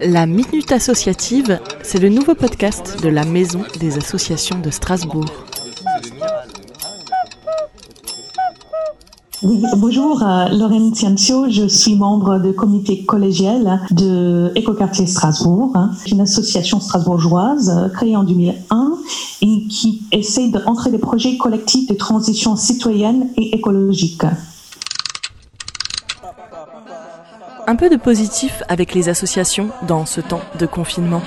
La Minute Associative, c'est le nouveau podcast de la Maison des associations de Strasbourg. bonjour, euh, Lorraine Ciancio, je suis membre du comité collégial de Écoquartier Strasbourg, hein, une association strasbourgeoise euh, créée en 2001 et qui essaie d'entrer des projets collectifs de transition citoyenne et écologique. Un peu de positif avec les associations dans ce temps de confinement.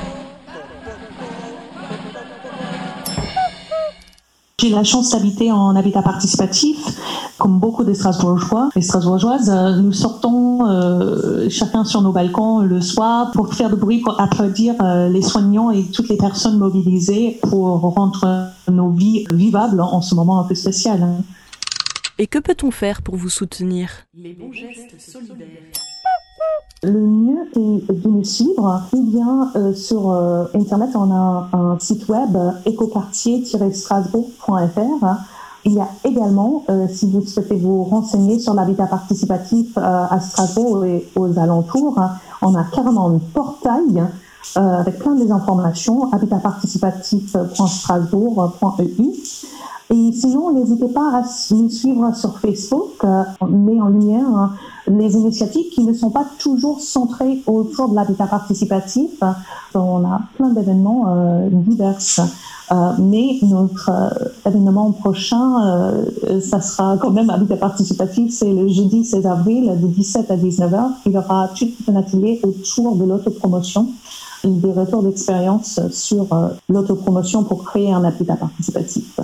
J'ai la chance d'habiter en habitat participatif, comme beaucoup de Strasbourgeois et Strasbourgeoises. Nous sortons euh, chacun sur nos balcons le soir pour faire du bruit, pour applaudir euh, les soignants et toutes les personnes mobilisées pour rendre nos vies vivables en ce moment un peu spécial. Hein. Et que peut-on faire pour vous soutenir? Les bons gestes solidaires. Le mieux est de nous suivre ou bien euh, sur euh, Internet, on a un, site web écoquartier-strasbourg.fr. Il y a également, euh, si vous souhaitez vous renseigner sur l'habitat participatif à Strasbourg et aux alentours, on a carrément un portail avec plein des informations, habitatparticipatif.strasbourg.eu. Et sinon, n'hésitez pas à nous suivre sur Facebook. on met en lumière les initiatives qui ne sont pas toujours centrées autour de l'habitat participatif. On a plein d'événements euh, divers. Euh, mais notre euh, événement prochain, euh, ça sera quand même habitat participatif, c'est le jeudi 16 avril de 17 à 19h. Il y aura tout un atelier autour de l'autopromotion des retours d'expérience sur l'autopromotion pour créer un habitat participatif.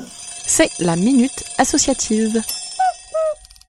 C'est la minute associative.